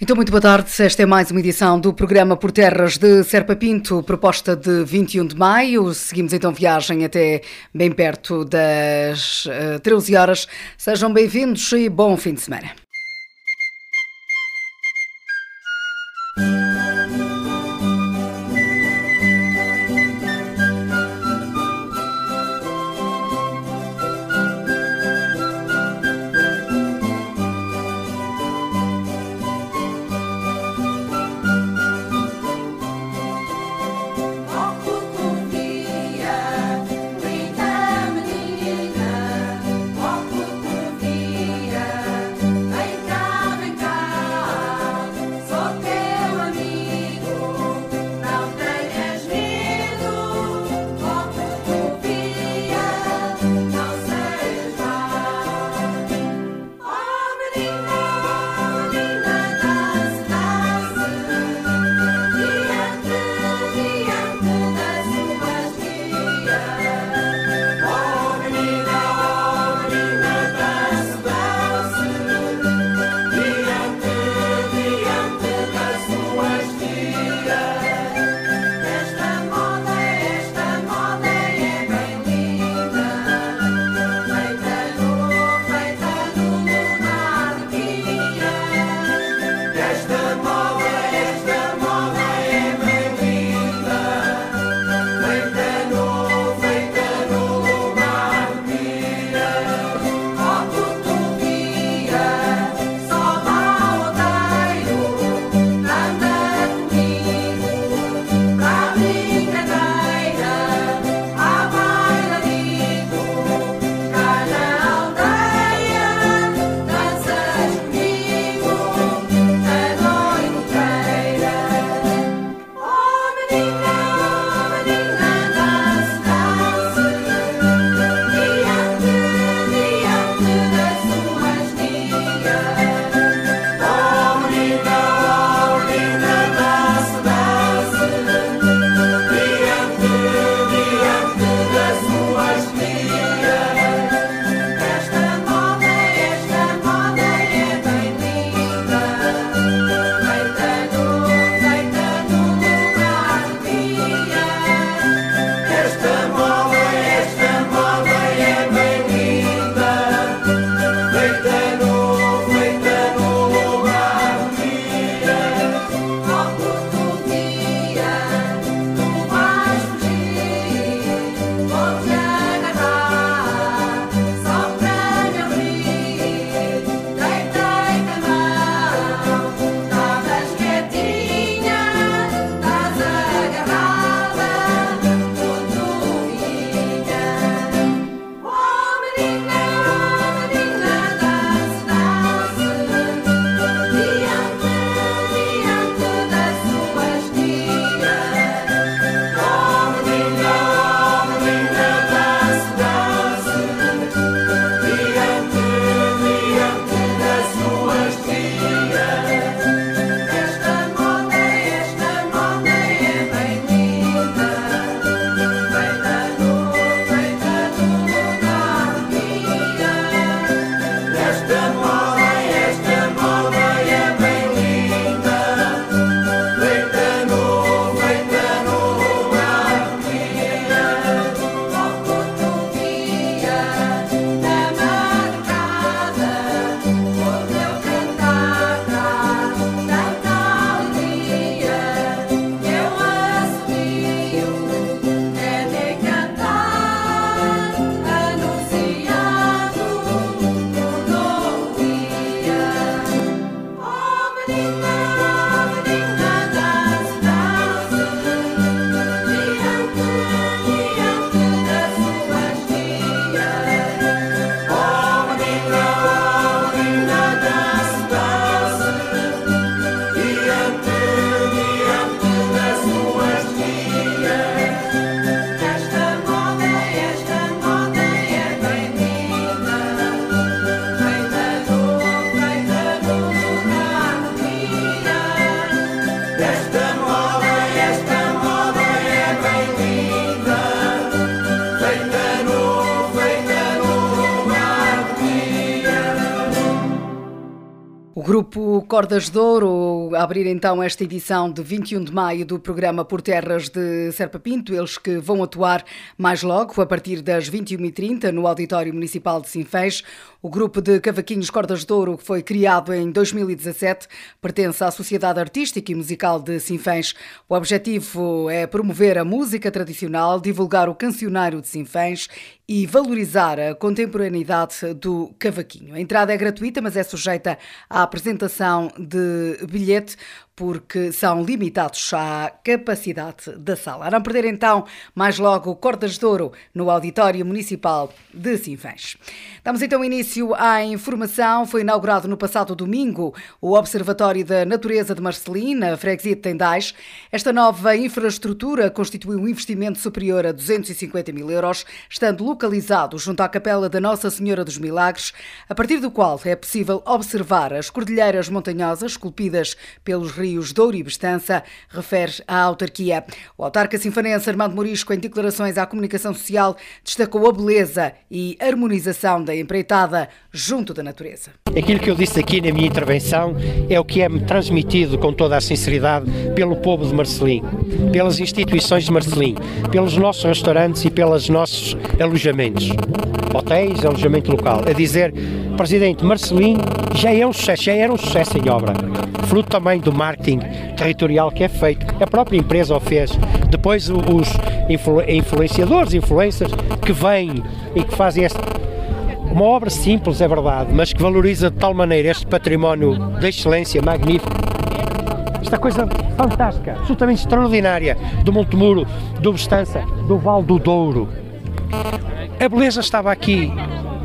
Então, muito boa tarde. Esta é mais uma edição do programa Por Terras de Serpa Pinto, proposta de 21 de maio. Seguimos então viagem até bem perto das uh, eh, 13 horas. Sejam bem-vindos e bom fim de semana. Cordas de Ouro abrir então esta edição de 21 de maio do programa Por Terras de Serpa Pinto, eles que vão atuar mais logo, a partir das 21h30, no Auditório Municipal de Sinfãs. O grupo de cavaquinhos Cordas de Ouro, que foi criado em 2017, pertence à Sociedade Artística e Musical de Sinfãs. O objetivo é promover a música tradicional, divulgar o cancionário de Sinfãs e valorizar a contemporaneidade do cavaquinho. A entrada é gratuita, mas é sujeita à apresentação de It. Porque são limitados à capacidade da sala. A não perder então mais logo Cordas de Ouro no Auditório Municipal de Sinfãs. Damos então início à informação. Foi inaugurado no passado domingo o Observatório da Natureza de Marcelina, freguesia de Tendais. Esta nova infraestrutura constitui um investimento superior a 250 mil euros, estando localizado junto à Capela da Nossa Senhora dos Milagres, a partir do qual é possível observar as cordilheiras montanhosas esculpidas pelos rios rios Douro e Bestança, refere a autarquia. O autarca sinfanense Armando Morisco, em declarações à comunicação social, destacou a beleza e harmonização da empreitada junto da natureza. Aquilo que eu disse aqui na minha intervenção é o que é transmitido com toda a sinceridade pelo povo de Marcelim, pelas instituições de Marcelim, pelos nossos restaurantes e pelos nossos alojamentos, hotéis, alojamento local, a dizer, Presidente, Marcelim já é um sucesso, já era um sucesso em obra, fruto também do marketing territorial que é feito, a própria empresa o fez, depois os influenciadores, influencers que vêm e que fazem esta uma obra simples, é verdade, mas que valoriza de tal maneira este património de excelência magnífico. Esta coisa fantástica, absolutamente extraordinária do Monte Muro, do Bestança, do Val do Douro. A beleza estava aqui,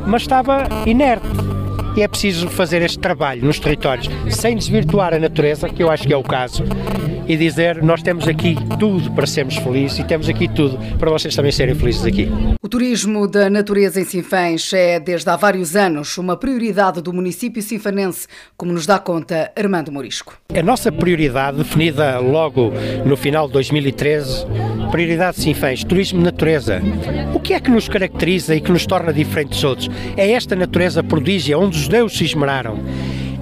mas estava inerte. E é preciso fazer este trabalho nos territórios, sem desvirtuar a natureza, que eu acho que é o caso, e dizer nós temos aqui tudo para sermos felizes e temos aqui tudo para vocês também serem felizes aqui. O turismo da natureza em Sinfãs é desde há vários anos uma prioridade do município sinfanense, como nos dá conta Armando Morisco. A nossa prioridade, definida logo no final de 2013, prioridade de Sinfãs, turismo de natureza. O que é que nos caracteriza e que nos torna diferentes dos outros? É esta natureza prodígia onde os deuses se esmeraram.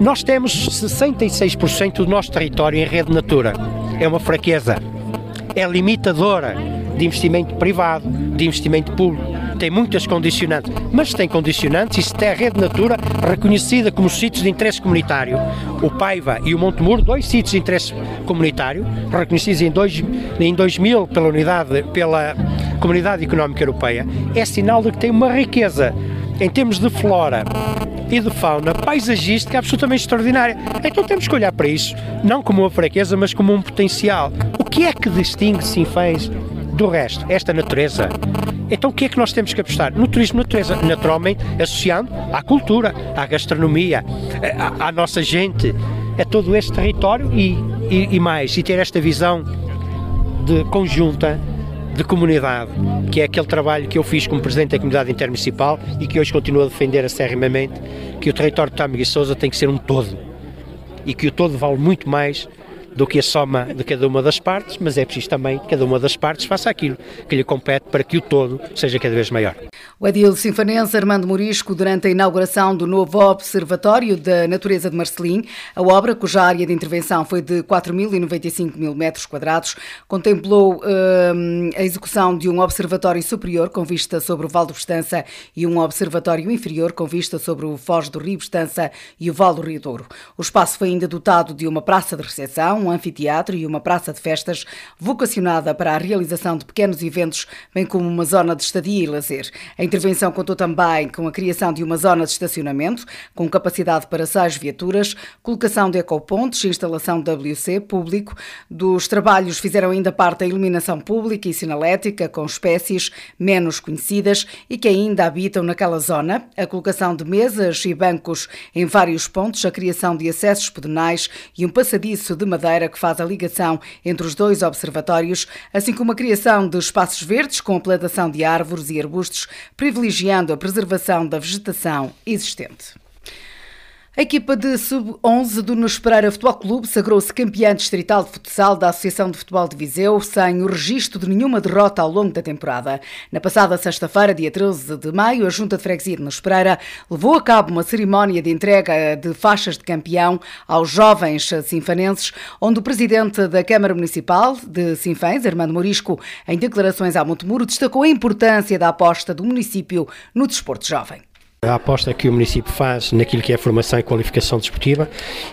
Nós temos 66% do nosso território em rede natura. É uma fraqueza. É limitadora de investimento privado, de investimento público. Tem muitas condicionantes, mas tem condicionantes e se tem a rede natura reconhecida como sítios de interesse comunitário. O Paiva e o Monte Muro, dois sítios de interesse comunitário, reconhecidos em, dois, em 2000 pela unidade, pela Comunidade Económica Europeia, é sinal de que tem uma riqueza em termos de flora e de fauna paisagística absolutamente extraordinária. Então temos que olhar para isso, não como uma fraqueza, mas como um potencial. O que é que distingue Sinfãs do resto? Esta natureza. Então o que é que nós temos que apostar? No turismo natureza, naturalmente associando à cultura, à gastronomia, à, à nossa gente, a todo este território e, e, e mais, e ter esta visão de conjunta de comunidade, que é aquele trabalho que eu fiz como Presidente da Comunidade Intermunicipal e que hoje continuo a defender acerrimamente, que o território de Tâmega e Sousa tem que ser um todo e que o todo vale muito mais do que a soma de cada uma das partes, mas é preciso também que cada uma das partes faça aquilo que lhe compete para que o todo seja cada vez maior. O edil sinfanense Armando Morisco, durante a inauguração do novo Observatório da Natureza de Marcelim, a obra, cuja área de intervenção foi de 4.095 mil metros quadrados, contemplou hum, a execução de um observatório superior com vista sobre o Val do Bestança e um observatório inferior com vista sobre o Foz do Rio Bestança e o Val do Rio Douro. O espaço foi ainda dotado de uma praça de recepção, um anfiteatro e uma praça de festas vocacionada para a realização de pequenos eventos, bem como uma zona de estadia e lazer. A intervenção contou também com a criação de uma zona de estacionamento, com capacidade para seis viaturas, colocação de ecopontos, instalação de WC público. Dos trabalhos fizeram ainda parte a iluminação pública e sinalética com espécies menos conhecidas e que ainda habitam naquela zona, a colocação de mesas e bancos em vários pontos, a criação de acessos pedonais e um passadiço de madeira que faz a ligação entre os dois observatórios, assim como a criação de espaços verdes com a plantação de árvores e arbustos, privilegiando a preservação da vegetação existente. A equipa de sub-11 do Nos Pereira Futebol Clube sagrou-se campeã distrital de futsal da Associação de Futebol de Viseu, sem o registro de nenhuma derrota ao longo da temporada. Na passada sexta-feira, dia 13 de maio, a Junta de Freguesia de Nos Pereira levou a cabo uma cerimónia de entrega de faixas de campeão aos jovens sinfanenses, onde o presidente da Câmara Municipal de Sinfãs, Armando Morisco, em declarações à Montemuro, destacou a importância da aposta do município no desporto jovem. A aposta que o município faz naquilo que é formação e qualificação desportiva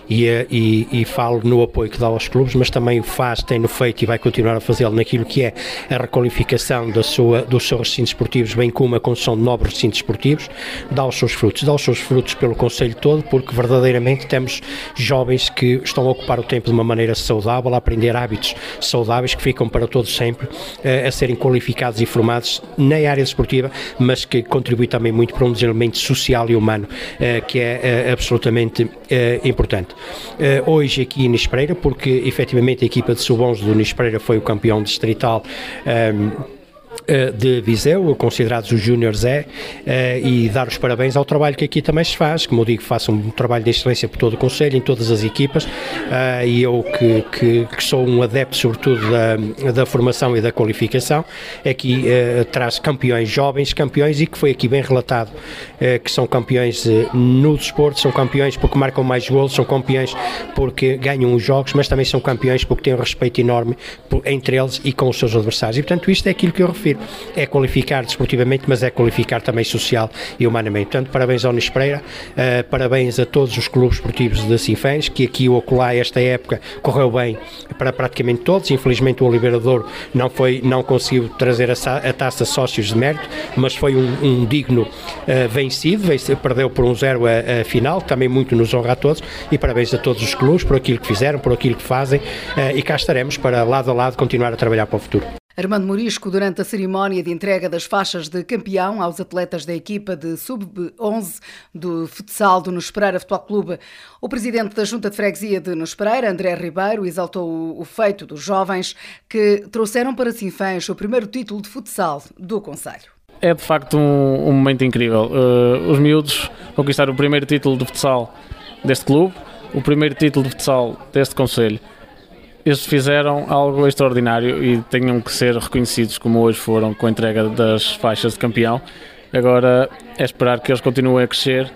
e, eh, e, e falo no apoio que dá aos clubes, mas também o faz, tem no feito e vai continuar a fazê-lo naquilo que é a requalificação da sua, dos seus recintos esportivos, bem como a construção de novos recintos esportivos, dá os seus frutos. Dá os seus frutos pelo Conselho todo, porque verdadeiramente temos jovens que estão a ocupar o tempo de uma maneira saudável, a aprender hábitos saudáveis que ficam para todos sempre eh, a serem qualificados e formados na área desportiva, mas que contribui também muito para um dos elementos social e humano eh, que é eh, absolutamente eh, importante. hoje aqui em Nispereira, porque efetivamente a equipa de sub-11 do Nispereira foi o campeão distrital eh, de Viseu, considerados os Júniores é, eh, e dar os parabéns ao trabalho que aqui também se faz. Como eu digo, façam um trabalho de excelência por todo o Conselho, em todas as equipas, eh, e eu que, que, que, sou um adepto, sobretudo, da, da formação e da qualificação, aqui traz campeões jovens, campeões, e que foi aqui bem relatado, que são campeões no desporto, são campeões porque marcam mais gols, são campeões porque ganham os jogos, mas também são campeões porque têm um respeito enorme entre eles e com os seus adversários. E, portanto, isto é aquilo que eu refiro é qualificar desportivamente, mas é qualificar também social e humanamente. Portanto, parabéns ao Nis Pereira, uh, parabéns a todos os clubes esportivos de Sinfãs, que aqui o Ocular esta época correu bem para praticamente todos. Infelizmente o Oliveira Douro não, foi, não conseguiu trazer a, a taça sócios de mérito, mas foi um, um digno uh, vencido, venceu, perdeu por um zero a, a, final, também muito nos honra a todos e parabéns a todos os clubes por aquilo que fizeram, por aquilo que fazem uh, e cá estaremos para lado a lado continuar a trabalhar para o futuro. Armando Morisco, durante a cerimónia de entrega das faixas de campeão aos atletas da equipa de sub-11 do futsal do Nos Pereira Futebol Clube, o presidente da Junta de Freguesia de Nos Pereira, André Ribeiro, exaltou o feito dos jovens que trouxeram para Sinfãs o primeiro título de futsal do Conselho. É de facto um, um momento incrível. Uh, os miúdos conquistaram o primeiro título de futsal deste clube, o primeiro título de futsal deste Conselho eles fizeram algo extraordinário e tenham que ser reconhecidos como hoje foram com a entrega das faixas de campeão. Agora é esperar que eles continuem a crescer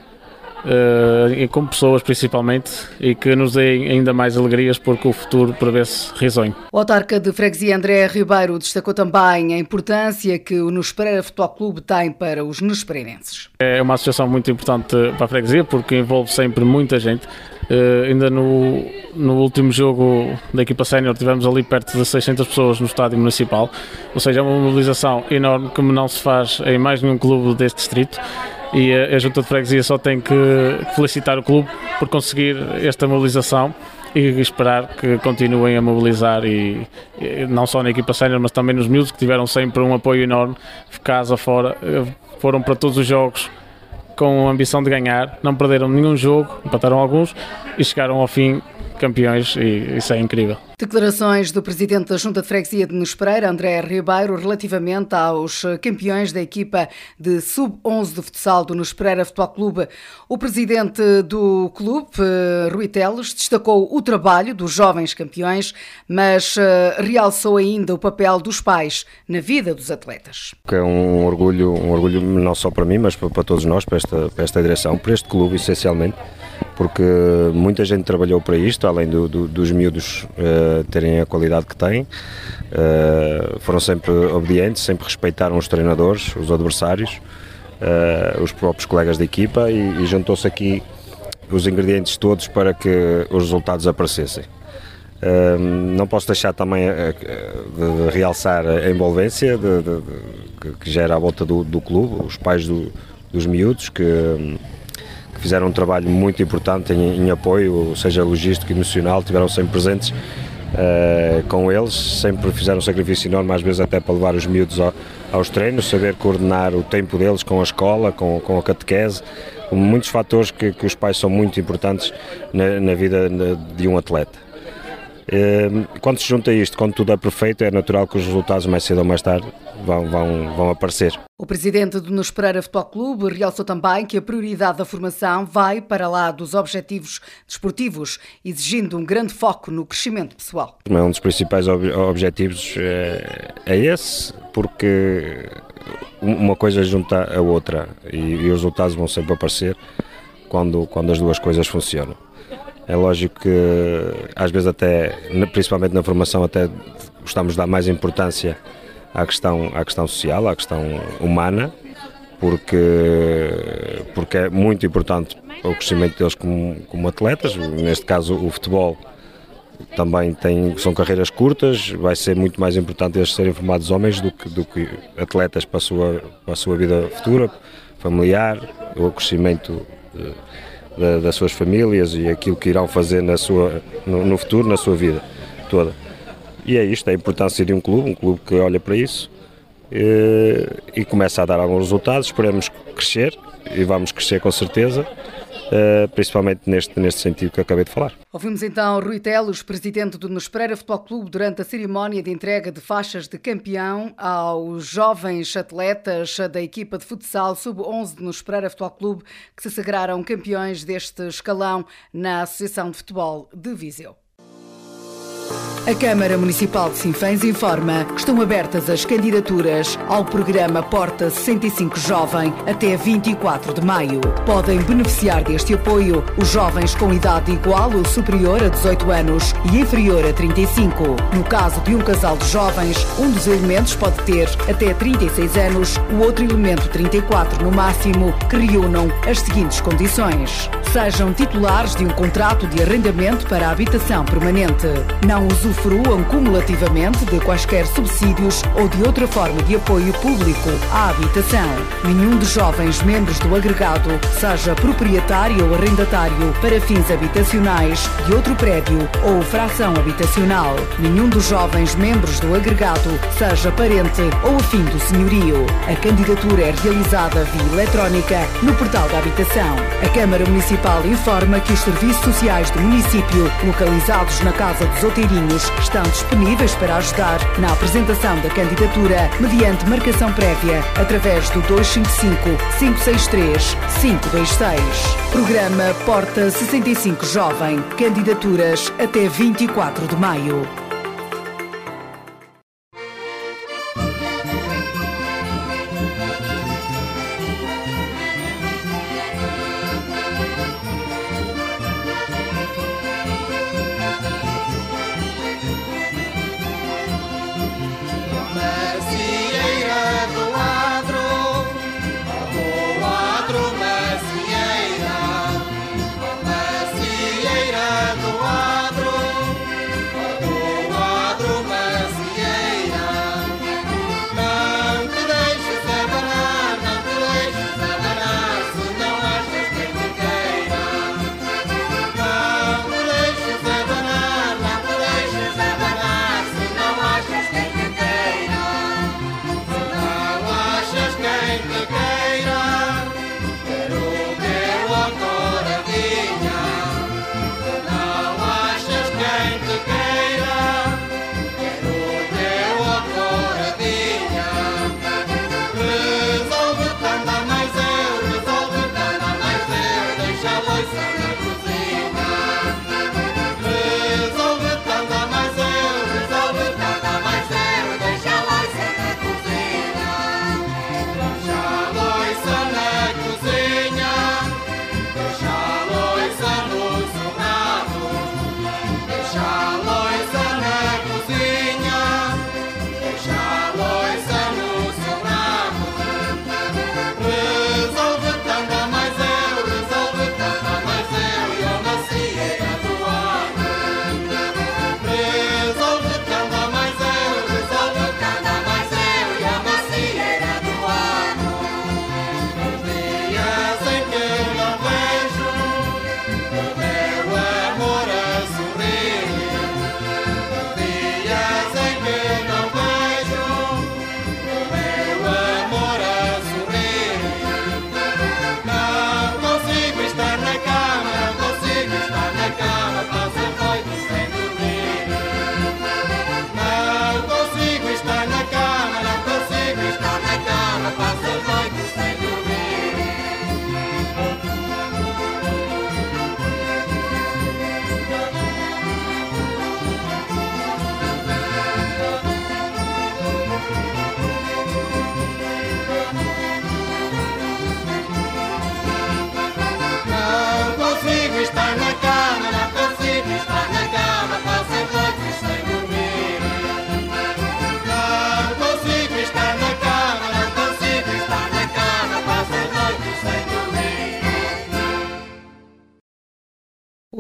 uh, como pessoas principalmente e que nos deem ainda mais alegrias porque o futuro prevê-se risonho. O autarca de freguesia André Ribeiro destacou também a importância que o Nespereira Futebol Clube tem para os nespereirenses. É uma associação muito importante para a freguesia porque envolve sempre muita gente. Uh, ainda no, no último jogo da equipa sénior tivemos ali perto de 600 pessoas no estádio municipal, ou seja, é uma mobilização enorme que não se faz em mais nenhum clube deste distrito. E a, a Junta de Freguesia só tem que felicitar o clube por conseguir esta mobilização e esperar que continuem a mobilizar e, e não só na equipa sénior mas também nos miúdos que tiveram sempre um apoio enorme casa fora eh, foram para todos os jogos com a ambição de ganhar, não perderam nenhum jogo, empataram alguns e chegaram ao fim campeões e isso é incrível. Declarações do presidente da Junta de Freguesia de Nos Pereira, André Ribeiro, relativamente aos campeões da equipa de sub-11 do futsal do Nos Pereira Futebol Clube. O presidente do clube, Rui Teles, destacou o trabalho dos jovens campeões, mas eh, realçou ainda o papel dos pais na vida dos atletas. É um orgulho, um orgulho não só para mim, mas para, para todos nós, para esta, para esta direção, para este clube essencialmente porque muita gente trabalhou para isto, além do, do, dos miúdos uh, terem a qualidade que têm, uh, foram sempre obedientes, sempre respeitaram os treinadores, os adversários, uh, os próprios colegas de equipa e, e juntou-se aqui os ingredientes todos para que os resultados aparecessem. não posso deixar também de, realçar a envolvência de, de, que gera à volta do, do clube, os pais do, dos miúdos que fizeram um trabalho muito importante em, em apoio, seja logístico emocional, tiveram sempre presentes uh, com eles, sempre fizeram um sacrifício enorme, às vezes até para levar os miúdos ao, aos treinos, saber coordenar o tempo deles com a escola, com, com a catequese, muitos fatores que, que os pais são muito importantes na, na vida de um atleta. Ehm, quando se junta isto, quando tudo é perfeito, é natural que os resultados mais cedo ou mais tarde vão, vão, vão aparecer. O presidente do Nos Pereira Futebol Clube realçou também que a prioridade da formação vai para lá dos objetivos desportivos, exigindo um grande foco no crescimento pessoal. Um dos principais ob objetivos é, é esse, porque uma coisa junta a outra e, e os resultados vão sempre aparecer quando, quando as duas coisas funcionam. É lógico que às vezes até, principalmente na formação, até gostamos de dar mais importância à questão, à questão social, à questão humana, porque, porque é muito importante o crescimento deles como, como atletas. Neste caso, o futebol também tem, são carreiras curtas, vai ser muito mais importante eles serem formados homens do que, do que atletas para a, sua, para a sua vida futura, familiar, o crescimento da, das suas famílias e aquilo que irão fazer na sua, no, no, futuro, na sua vida toda. E é isto, é a importância de um clube, um clube que olha para isso e, e começa a dar alguns resultados, esperemos crescer e vamos crescer com certeza. Uh, principalmente neste, neste sentido que acabei de falar. Ouvimos então Rui Telos, presidente do Nos Pereira Futebol Clube, durante a cerimónia de entrega de faixas de campeão aos jovens atletas da equipa de futsal sub-11 do Nos Pereira Futebol Clube, que se sagraram campeões deste escalão na Associação de Futebol de Viseu. A Câmara Municipal de Sinfãs informa que estão abertas as candidaturas ao programa Porta 65 Jovem até 24 de maio. Podem beneficiar deste apoio os jovens com idade igual ou superior a 18 anos e inferior a 35. No caso de um casal de jovens, um dos elementos pode ter até 36 anos, o outro elemento 34 no máximo, que reúnam as seguintes condições. Sejam titulares de um contrato de arrendamento para habitação permanente. Não usufruam cumulativamente de quaisquer subsídios ou de outra forma de apoio público à habitação. Nenhum dos jovens membros do agregado seja proprietário ou arrendatário para fins habitacionais de outro prédio ou fração habitacional. Nenhum dos jovens membros do agregado seja parente ou afim do senhorio. A candidatura é realizada via eletrónica no portal da habitação. A Câmara Municipal informa que os serviços sociais do município, localizados na Casa dos Outeirinhos, estão disponíveis para ajudar na apresentação da candidatura mediante marcação prévia através do 255 563 526. Programa Porta 65 Jovem. Candidaturas até 24 de maio.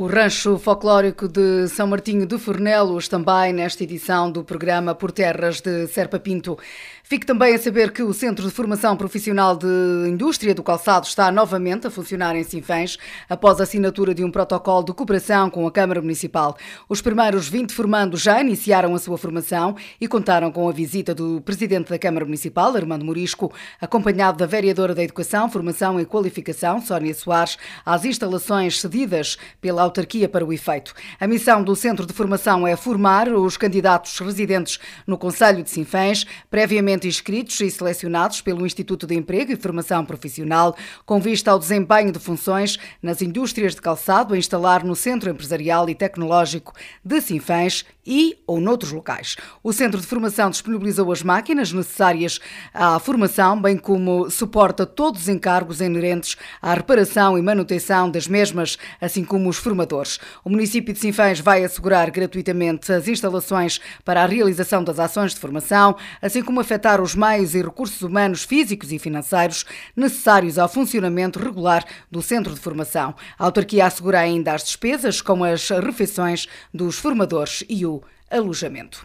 Rancho folclórico de São Martinho de Fornelos, também nesta edição do programa Por Terras de Serpa Pinto. Fique também a saber que o Centro de Formação Profissional de Indústria do Calçado está novamente a funcionar em Sinfãs após a assinatura de um protocolo de cooperação com a Câmara Municipal. Os primeiros 20 formandos já iniciaram a sua formação e contaram com a visita do Presidente da Câmara Municipal, Armando Morisco, acompanhado da Vereadora da Educação, Formação e Qualificação, Sónia Soares, às instalações cedidas pela autarquia para o efeito. A missão do Centro de Formação é formar os candidatos residentes no Conselho de Sinfãs, previamente inscritos e selecionados pelo Instituto de Emprego e Formação Profissional, com vista ao desempenho de funções nas indústrias de calçado a instalar no Centro Empresarial e Tecnológico de Sinfãs e ou noutros locais. O Centro de Formação disponibilizou as máquinas necessárias à formação, bem como suporta todos os encargos inerentes à reparação e manutenção das mesmas, assim como os formadores. O município de Sinfãs vai assegurar gratuitamente as instalações para a realização das ações de formação, assim como afetar os meios e recursos humanos físicos e financeiros necessários ao funcionamento regular do Centro de Formação. A autarquia assegura ainda as despesas com as refeições dos formadores e o alojamento.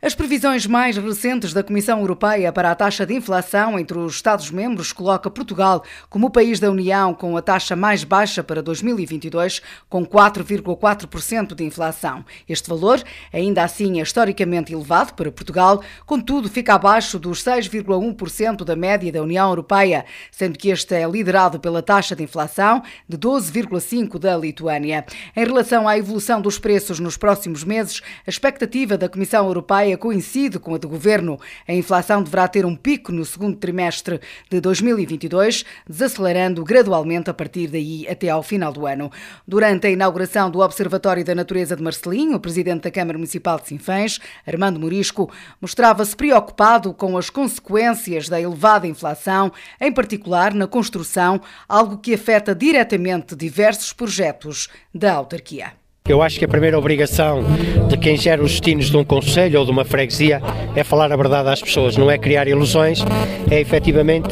As previsões mais recentes da Comissão Europeia para a taxa de inflação entre os Estados-membros coloca Portugal como o país da União com a taxa mais baixa para 2022, com 4,4% de inflação. Este valor, ainda assim, é historicamente elevado para Portugal, contudo, fica abaixo dos 6,1% da média da União Europeia, sendo que este é liderado pela taxa de inflação de 12,5% da Lituânia. Em relação à evolução dos preços nos próximos meses, a expectativa da Comissão Europeia Europeia coincide com a do governo. A inflação deverá ter um pico no segundo trimestre de 2022, desacelerando gradualmente a partir daí até ao final do ano. Durante a inauguração do Observatório da Natureza de Marcelinho, o presidente da Câmara Municipal de Sinfãs, Armando Morisco, mostrava-se preocupado com as consequências da elevada inflação, em particular na construção, algo que afeta diretamente diversos projetos da autarquia. Eu acho que a primeira obrigação de quem gera os destinos de um conselho ou de uma freguesia é falar a verdade às pessoas, não é criar ilusões, é efetivamente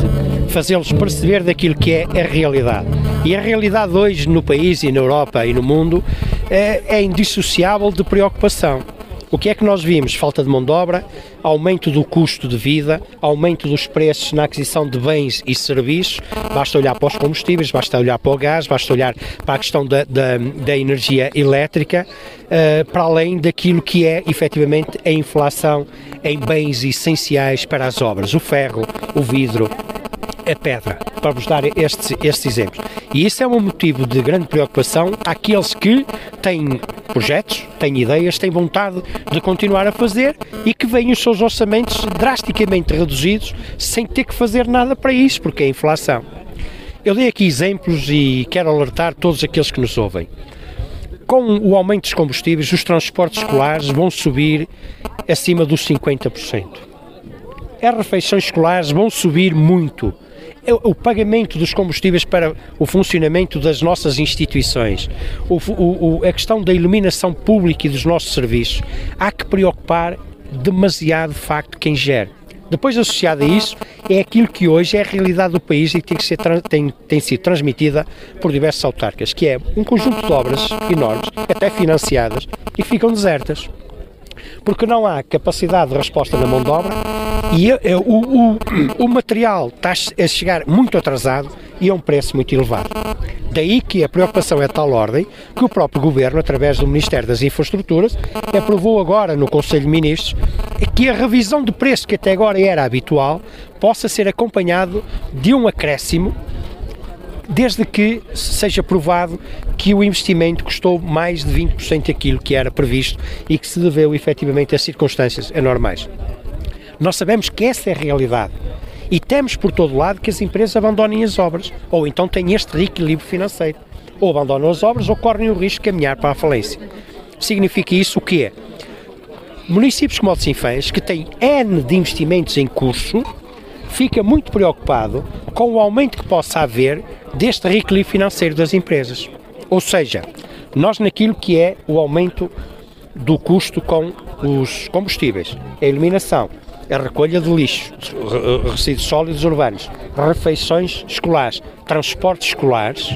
fazê-los perceber daquilo que é a realidade. E a realidade hoje no país e na Europa e no mundo é, é indissociável de preocupação. O que é que nós vimos? Falta de mão de obra, aumento do custo de vida, aumento dos preços na aquisição de bens e serviços. Basta olhar para os combustíveis, basta olhar para o gás, basta olhar para a questão da, da, da energia elétrica, uh, para além daquilo que é efetivamente a inflação em bens essenciais para as obras: o ferro, o vidro, a pedra, para vos dar estes, estes exemplos. E isso é um motivo de grande preocupação àqueles que têm projetos, têm ideias, têm vontade de continuar a fazer e que veem os seus orçamentos drasticamente reduzidos sem ter que fazer nada para isso, porque é inflação. Eu dei aqui exemplos e quero alertar todos aqueles que nos ouvem. Com o aumento dos combustíveis, os transportes escolares vão subir acima dos 50%. As refeições escolares vão subir muito é o pagamento dos combustíveis para o funcionamento das nossas instituições, o, o, a questão da iluminação pública e dos nossos serviços, há que preocupar demasiado de facto quem gera. Depois, associado a isso, é aquilo que hoje é a realidade do país e tem, que ser, tem, tem sido transmitida por diversas autarcas, que é um conjunto de obras enormes, até financiadas, e ficam desertas. Porque não há capacidade de resposta na mão de obra e o, o, o material está a chegar muito atrasado e a um preço muito elevado. Daí que a preocupação é de tal ordem que o próprio Governo, através do Ministério das Infraestruturas, aprovou agora no Conselho de Ministros que a revisão de preço que até agora era habitual possa ser acompanhado de um acréscimo desde que seja provado que o investimento custou mais de 20% daquilo que era previsto e que se deveu efetivamente a circunstâncias anormais. Nós sabemos que essa é a realidade. E temos por todo lado que as empresas abandonem as obras, ou então têm este reequilíbrio financeiro. Ou abandonam as obras ou correm o risco de caminhar para a falência. Significa isso o quê? Municípios como o de Sinfãs, que têm N de investimentos em curso, fica muito preocupado com o aumento que possa haver deste reequilíbrio financeiro das empresas. Ou seja, nós naquilo que é o aumento do custo com os combustíveis, a eliminação, a recolha de lixo, resíduos sólidos urbanos, refeições escolares, transportes escolares,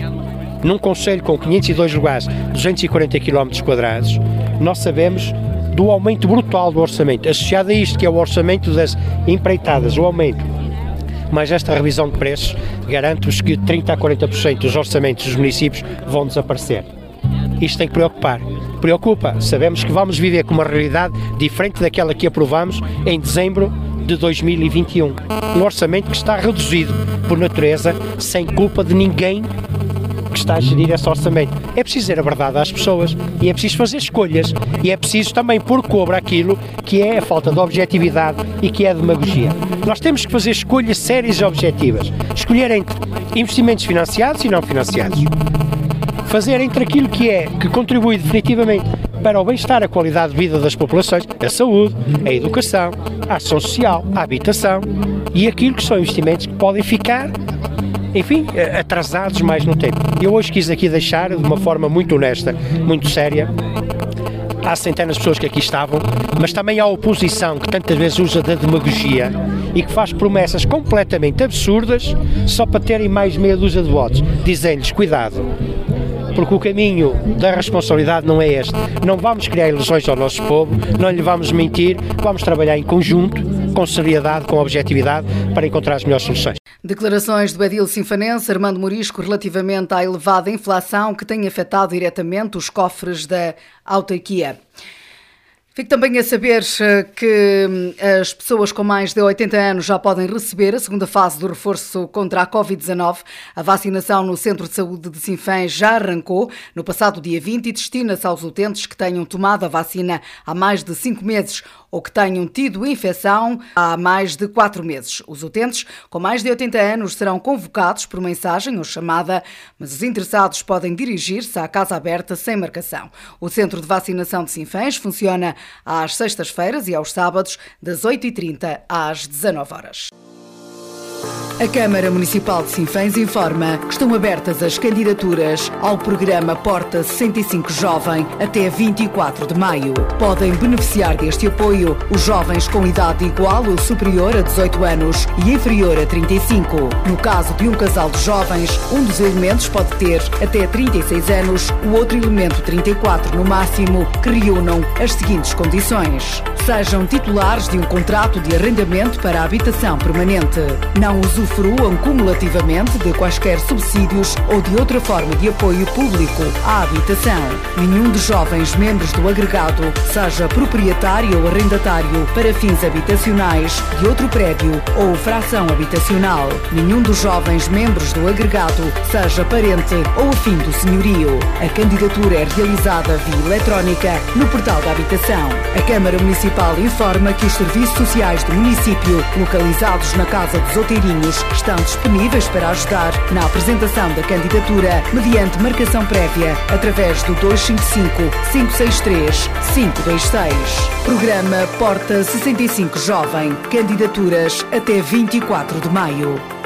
num conselho com 502 lugares, 240 km quadrados, nós sabemos do aumento brutal do orçamento. Associado a isto, que é o orçamento das empreitadas, o aumento, mas esta revisão de preços, garanto-vos que 30% a 40% dos orçamentos dos municípios vão desaparecer. Isto tem que preocupar. Preocupa. Sabemos que vamos viver com uma realidade diferente daquela que aprovamos em dezembro de 2021. Um orçamento que está reduzido por natureza, sem culpa de ninguém está a gerir esse orçamento. É preciso dizer a verdade às pessoas e é preciso fazer escolhas e é preciso também pôr cobra aquilo que é a falta de objetividade e que é a demagogia. Nós temos que fazer escolhas sérias e objetivas. Escolher entre investimentos financiados e não financiados. Fazer entre aquilo que é, que contribui definitivamente para o bem-estar, a qualidade de vida das populações, a saúde, a educação, a ação social, a habitação e aquilo que são investimentos que podem ficar enfim, atrasados mais no tempo. Eu hoje quis aqui deixar, de uma forma muito honesta, muito séria, há centenas de pessoas que aqui estavam, mas também há a oposição que tantas vezes usa da demagogia e que faz promessas completamente absurdas só para terem mais meia dúzia de votos, dizendo-lhes cuidado, porque o caminho da responsabilidade não é este. Não vamos criar ilusões ao nosso povo, não lhe vamos mentir, vamos trabalhar em conjunto, com seriedade, com objetividade, para encontrar as melhores soluções. Declarações do Edil Sinfanense, Armando Morisco, relativamente à elevada inflação que tem afetado diretamente os cofres da autarquia. Fico também a saber eh, que hum, as pessoas com mais de 80 anos já podem receber a segunda fase do reforço contra a Covid-19. A vacinação no Centro de Saúde de Sinfãs já arrancou no passado dia 20 e destina-se aos utentes que tenham tomado a vacina há mais de 5 meses ou que tenham tido infecção há mais de 4 meses. Os utentes com mais de 80 anos serão convocados por mensagem ou chamada, mas os interessados podem dirigir-se à Casa Aberta sem marcação. O Centro de Vacinação de Sinfãs funciona às sextas-feiras e aos sábados, das 8h30 às 19 horas. A Câmara Municipal de Sinfãs informa que estão abertas as candidaturas ao programa Porta 65 Jovem até 24 de maio. Podem beneficiar deste apoio os jovens com idade igual ou superior a 18 anos e inferior a 35. No caso de um casal de jovens, um dos elementos pode ter até 36 anos, o outro elemento 34 no máximo, que reúnam as seguintes condições. Sejam titulares de um contrato de arrendamento para habitação permanente. Não usufruam usufruam cumulativamente de quaisquer subsídios ou de outra forma de apoio público à habitação. Nenhum dos jovens membros do agregado seja proprietário ou arrendatário para fins habitacionais de outro prédio ou fração habitacional. Nenhum dos jovens membros do agregado seja parente ou afim do senhorio. A candidatura é realizada via eletrónica no portal da habitação. A Câmara Municipal informa que os serviços sociais do município, localizados na Casa dos Outeirinhos, estão disponíveis para ajudar na apresentação da candidatura mediante marcação prévia através do 255 563 526. Programa Porta 65 Jovem. Candidaturas até 24 de maio.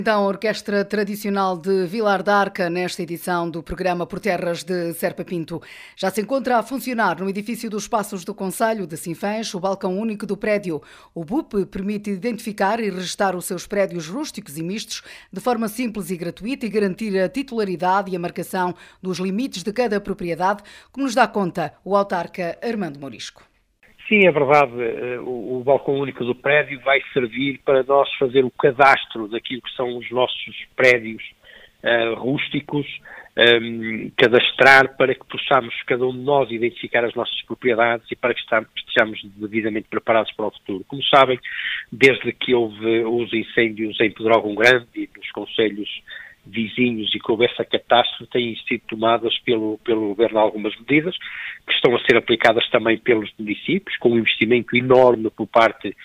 Então a Orquestra Tradicional de Vilar d'Arca nesta edição do programa Por Terras de Serpa Pinto. Já se encontra a funcionar no edifício dos Passos do Conselho de Sinfãs o balcão único do prédio. O BUP permite identificar e registrar os seus prédios rústicos e mistos de forma simples e gratuita e garantir a titularidade e a marcação dos limites de cada propriedade, como nos dá conta o autarca Armando Morisco. Sim, é verdade. Eh, o, o, balcão único do prédio vai servir para nós fazer o cadastro daquilo que são os nossos prédios uh, rústicos, um, ehm, cadastrar para que possamos, cada um de nós, identificar as nossas propriedades e para que estejamos devidamente preparados para o futuro. Como sabem, desde que houve os incêndios em Pedrógão Grande e nos conselhos vizinhos e que houve essa catástrofe, têm sido tomadas pelo, pelo Governo algumas medidas que estão a ser aplicadas também pelos municípios, com um investimento enorme por parte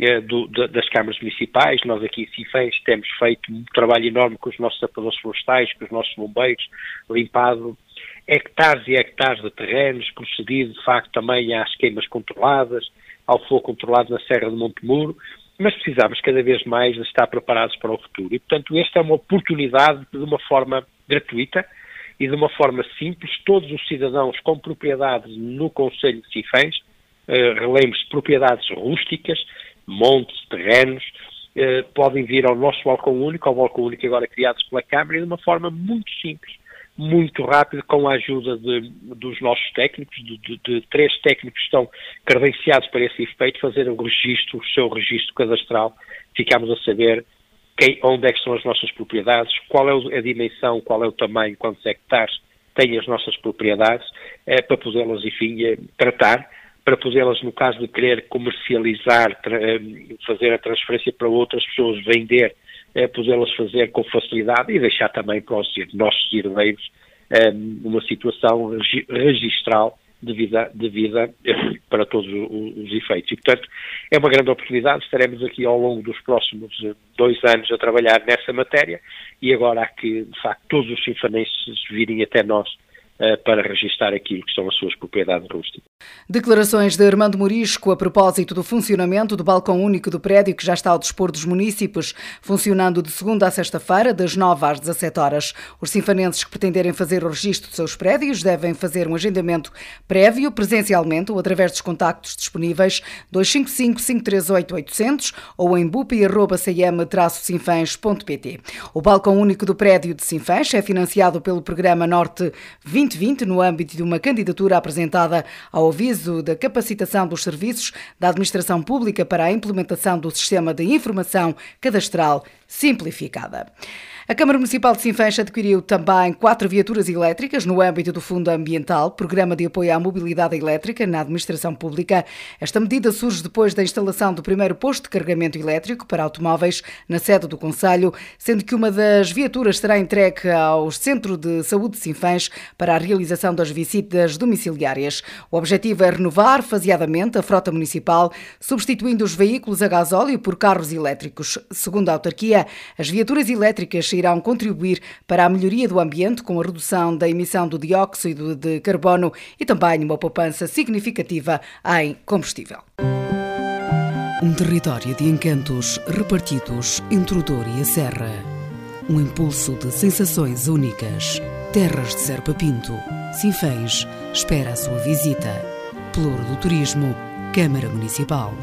eh, do, das câmaras municipais. Nós aqui em Cifães temos feito um trabalho enorme com os nossos sapadores florestais, com os nossos bombeiros, limpado hectares e hectares de terrenos, procedido de facto também às queimas controladas, ao fogo controlado na Serra de Montemuro, mas precisamos cada vez mais de estar preparados para o futuro. E, portanto, esta é uma oportunidade de uma forma gratuita e de uma forma simples, todos os cidadãos com propriedades no Conselho de Cifães, eh, relembro-se, propriedades rústicas, montes, terrenos, eh, podem vir ao nosso balcão único, ao balcão único agora criados pela Câmara, e de uma forma muito simples muito rápido com a ajuda de, dos nossos técnicos, de, de, de, três técnicos que estão credenciados para esse efeito, fazer o registro, o seu registro cadastral, ficamos a saber quem, onde é que são as nossas propriedades, qual é a dimensão, qual é o tamanho, quantos hectares têm as nossas propriedades, é, para podê-las, enfim, é, tratar, para podê-las, no caso de querer comercializar, eh, fazer a transferência para outras pessoas, vender é, podê-las fazer com facilidade e deixar também para os nossos herdeiros é, uma situação registral de vida, de vida para todos os efeitos. E, portanto, é uma grande oportunidade. Estaremos aqui ao longo dos próximos eh, dois anos a trabalhar nessa matéria e agora há que, de facto, todos os sinfanenses virem até nós para registar aquilo que são as suas propriedades rústicas. Declarações de Armando Morisco a propósito do funcionamento do balcão único do prédio que já está ao dispor dos municípios, funcionando de segunda a sexta-feira, das 9 às 17 horas. Os sinfanenses que pretenderem fazer o registro de seus prédios devem fazer um agendamento prévio, presencialmente ou através dos contactos disponíveis 255 538 800 ou em bupi.cm-sinfãs.pt. O balcão único do prédio de Sinfãs é financiado pelo programa Norte 2020 no âmbito de uma candidatura apresentada ao aviso da capacitação dos serviços da administração pública para a implementação do sistema de informação cadastral simplificada. A Câmara Municipal de Sinfãs adquiriu também quatro viaturas elétricas no âmbito do Fundo Ambiental, Programa de Apoio à Mobilidade Elétrica na Administração Pública. Esta medida surge depois da instalação do primeiro posto de carregamento elétrico para automóveis na sede do Conselho, sendo que uma das viaturas será entregue ao Centro de Saúde de Sinfãs para a realização das visitas domiciliárias. O objetivo é renovar faseadamente a frota municipal, substituindo os veículos a gasóleo por carros elétricos. Segundo a autarquia, as viaturas elétricas irão contribuir para a melhoria do ambiente com a redução da emissão do dióxido de carbono e também uma poupança significativa em combustível. Um território de encantos repartidos entre o Douro e a Serra. Um impulso de sensações únicas. Terras de Serpa Pinto. Sinfãs espera a sua visita. Pluro do Turismo, Câmara Municipal.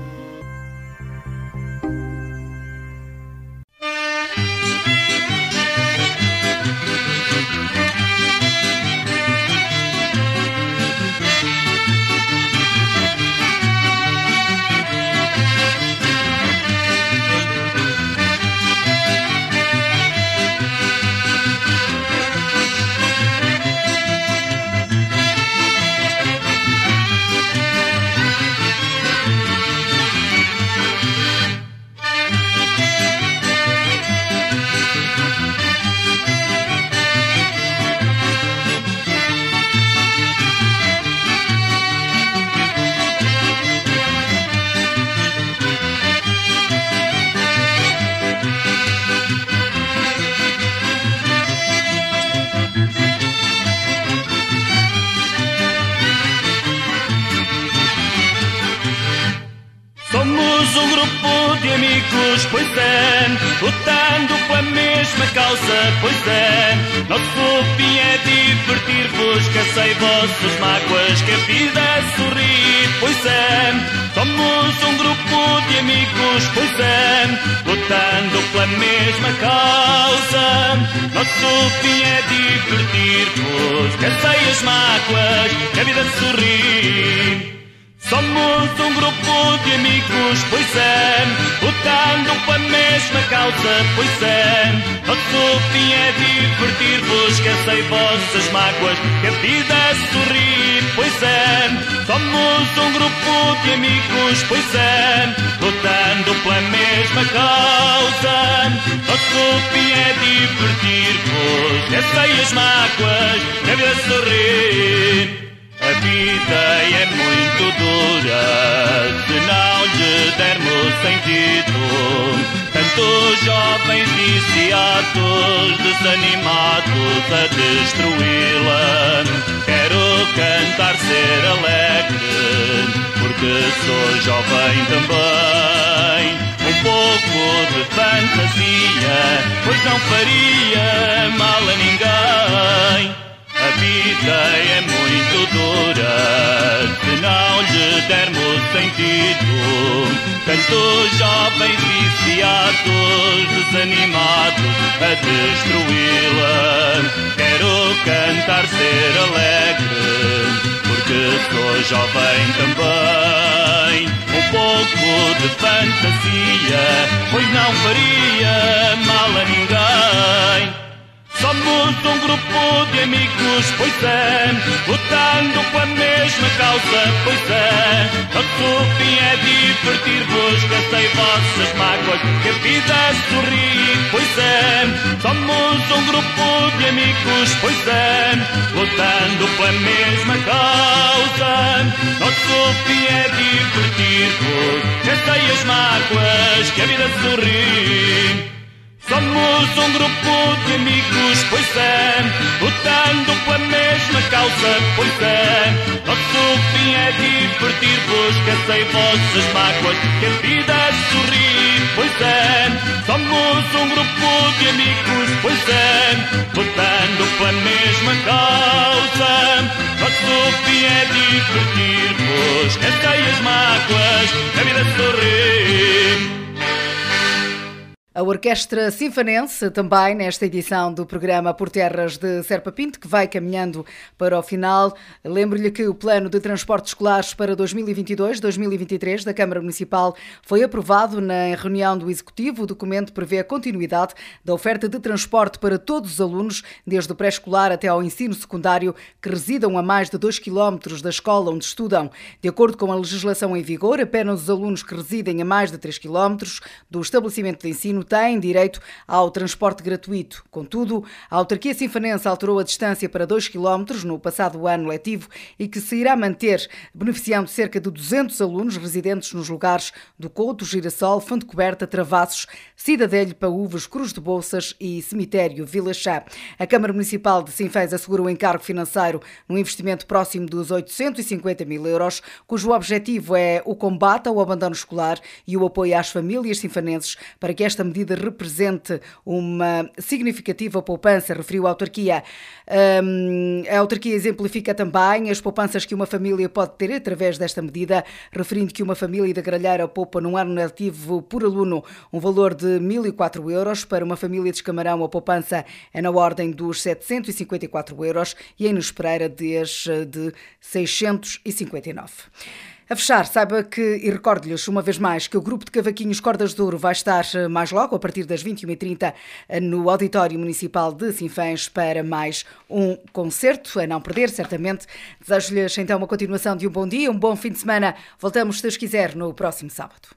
Mesma causa, pois é. Nosso fim é divertir-vos, que sei vossas mágoas, que a vida é sorrir, pois é. Somos um grupo de amigos, pois é, lutando pela mesma causa. Nosso fim é divertir-vos, que sei as mágoas, que a vida é sorrir. Somos um grupo de amigos, pois é, lutando pela mesma causa, pois é. Nosso fim é divertir-vos, esquecei vossas mágoas, que a vida sorrir, pois é. Somos um grupo de amigos, pois é, lutando pela mesma causa. Nosso fim é divertir-vos, esquecei as mágoas, que a vida sorrir. A vida é muito dura se não lhe dermos sentido. Tantos jovens viciados, desanimados a destruí-la. Quero cantar, ser alegre, porque sou jovem também. Um pouco de fantasia, pois não faria mal a ninguém. A vida é muito dura se não lhe dermos sentido. Tantos jovens viciados, desanimados a destruí-la. Quero cantar, ser alegre, porque sou jovem também. Um pouco de fantasia, pois não faria mal a ninguém. Somos um grupo de amigos, pois é, lutando pela mesma causa, pois é. Nosso fim é divertir-vos, gastei vossas mágoas, que a vida sorrir, pois é. Somos um grupo de amigos, pois é, lutando pela mesma causa. Nosso fim é divertir-vos, gastei as mágoas, que a vida sorrir. Somos um grupo de amigos, pois é, lutando pela mesma causa, pois é. Nosso fim é divertir-vos, que sei vossas mágoas, que a vida sorrir, pois é. Somos um grupo de amigos, pois é, lutando pela mesma causa. Nosso fim é divertir-vos, que sei as mágoas, que a vida sorrir. A Orquestra Sinfanense, também nesta edição do programa Por Terras de Serpa Pinto, que vai caminhando para o final. Lembro-lhe que o plano de transportes escolares para 2022-2023 da Câmara Municipal foi aprovado na reunião do Executivo. O documento prevê a continuidade da oferta de transporte para todos os alunos, desde o pré-escolar até ao ensino secundário, que residam a mais de 2 km da escola onde estudam. De acordo com a legislação em vigor, apenas os alunos que residem a mais de 3 km do estabelecimento de ensino têm direito ao transporte gratuito. Contudo, a autarquia sinfanense alterou a distância para 2 km no passado ano letivo e que se irá manter, beneficiando cerca de 200 alunos residentes nos lugares do Couto, Girassol, Fonte Coberta, Travassos, Cidadelho, Paúvos, Cruz de Bolsas e Cemitério Vila Chá. A Câmara Municipal de Sinfãs assegura o encargo financeiro no investimento próximo dos 850 mil euros, cujo objetivo é o combate ao abandono escolar e o apoio às famílias sinfanenses para que esta medida represente uma significativa poupança, referiu a autarquia. a autarquia exemplifica também as poupanças que uma família pode ter através desta medida, referindo que uma família da Gralheira poupa num ano letivo por aluno um valor de 1.004 euros. Para uma família de Escamarão, a poupança é na ordem dos 754 euros e em Nos Pereira, desde de 659. A fechar, saiba que, e recordo-lhes uma vez mais, que o grupo de cavaquinhos Cordas de Ouro vai estar eh, mais logo, a partir das 21h30, eh, no Auditório Municipal de Sinfãs para mais um concerto, a não perder, certamente. Desejo-lhes então uma continuação de um bom dia, um bom fim de semana. Voltamos, se Deus quiser, no próximo sábado.